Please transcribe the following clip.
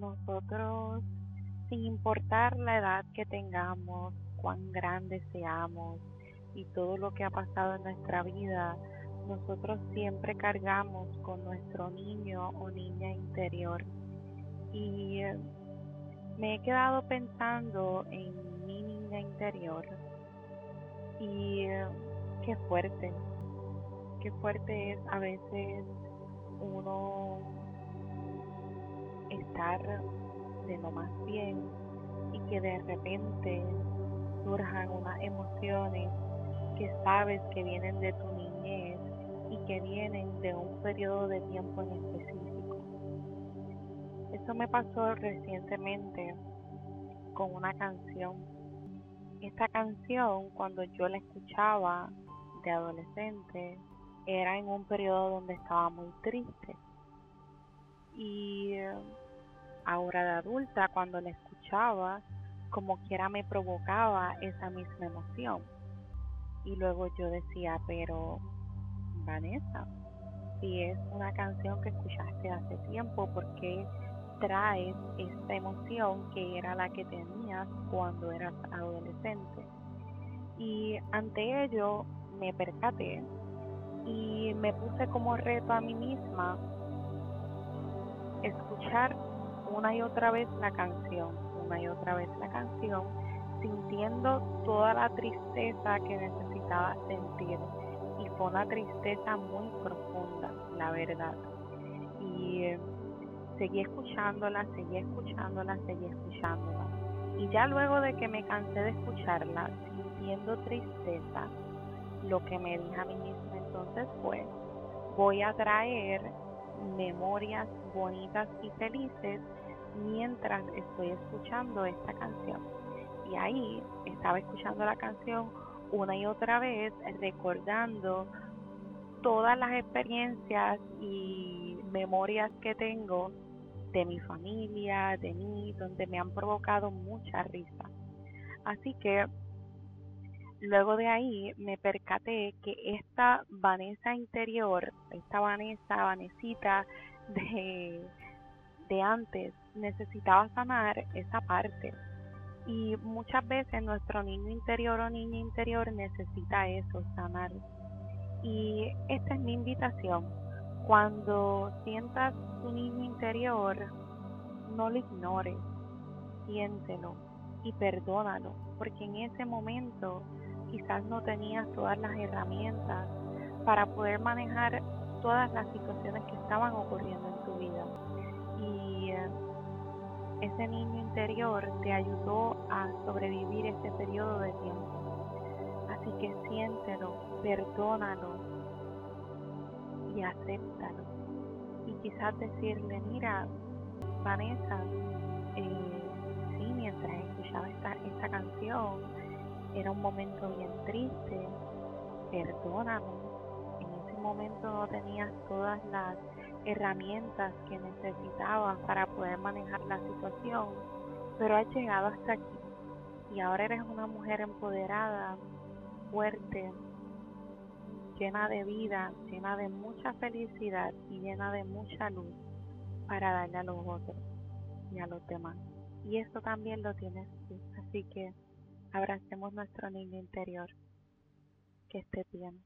nosotros, sin importar la edad que tengamos, cuán grandes seamos y todo lo que ha pasado en nuestra vida, nosotros siempre cargamos con nuestro niño o niña interior. Y me he quedado pensando en mi niña interior y qué fuerte, qué fuerte es a veces uno de lo más bien y que de repente surjan unas emociones que sabes que vienen de tu niñez y que vienen de un periodo de tiempo en específico. Eso me pasó recientemente con una canción. Esta canción, cuando yo la escuchaba de adolescente, era en un periodo donde estaba muy triste. Ahora de adulta, cuando la escuchaba, como quiera me provocaba esa misma emoción. Y luego yo decía, pero Vanessa, si es una canción que escuchaste hace tiempo, ¿por qué traes esta emoción que era la que tenías cuando eras adolescente? Y ante ello me percaté y me puse como reto a mí misma escuchar una y otra vez la canción, una y otra vez la canción, sintiendo toda la tristeza que necesitaba sentir. Y fue una tristeza muy profunda, la verdad. Y eh, seguí escuchándola, seguí escuchándola, seguí escuchándola. Y ya luego de que me cansé de escucharla, sintiendo tristeza, lo que me dije a mí misma entonces fue, voy a traer memorias bonitas y felices mientras estoy escuchando esta canción. Y ahí estaba escuchando la canción una y otra vez, recordando todas las experiencias y memorias que tengo de mi familia, de mí, donde me han provocado mucha risa. Así que luego de ahí me percaté que esta Vanessa interior, esta Vanessa, Vanesita de, de antes, necesitaba sanar esa parte. Y muchas veces nuestro niño interior o niña interior necesita eso, sanar. Y esta es mi invitación. Cuando sientas tu niño interior, no lo ignores, siéntelo y perdónalo, porque en ese momento quizás no tenías todas las herramientas para poder manejar todas las situaciones que estaban ocurriendo en tu vida. Y eh, ese niño interior te ayudó a sobrevivir ese periodo de tiempo. Así que siéntelo, perdónalo y acéptalo. Y quizás decirle, mira, Vanessa, eh, sí, mientras escuchaba esta, esta canción, era un momento bien triste, perdóname, en ese momento no tenías todas las herramientas que necesitabas para poder manejar la situación, pero has llegado hasta aquí. Y ahora eres una mujer empoderada, fuerte, llena de vida, llena de mucha felicidad y llena de mucha luz para darle a los otros y a los demás. Y eso también lo tienes tú, así que Abracemos nuestro niño interior. Que esté bien.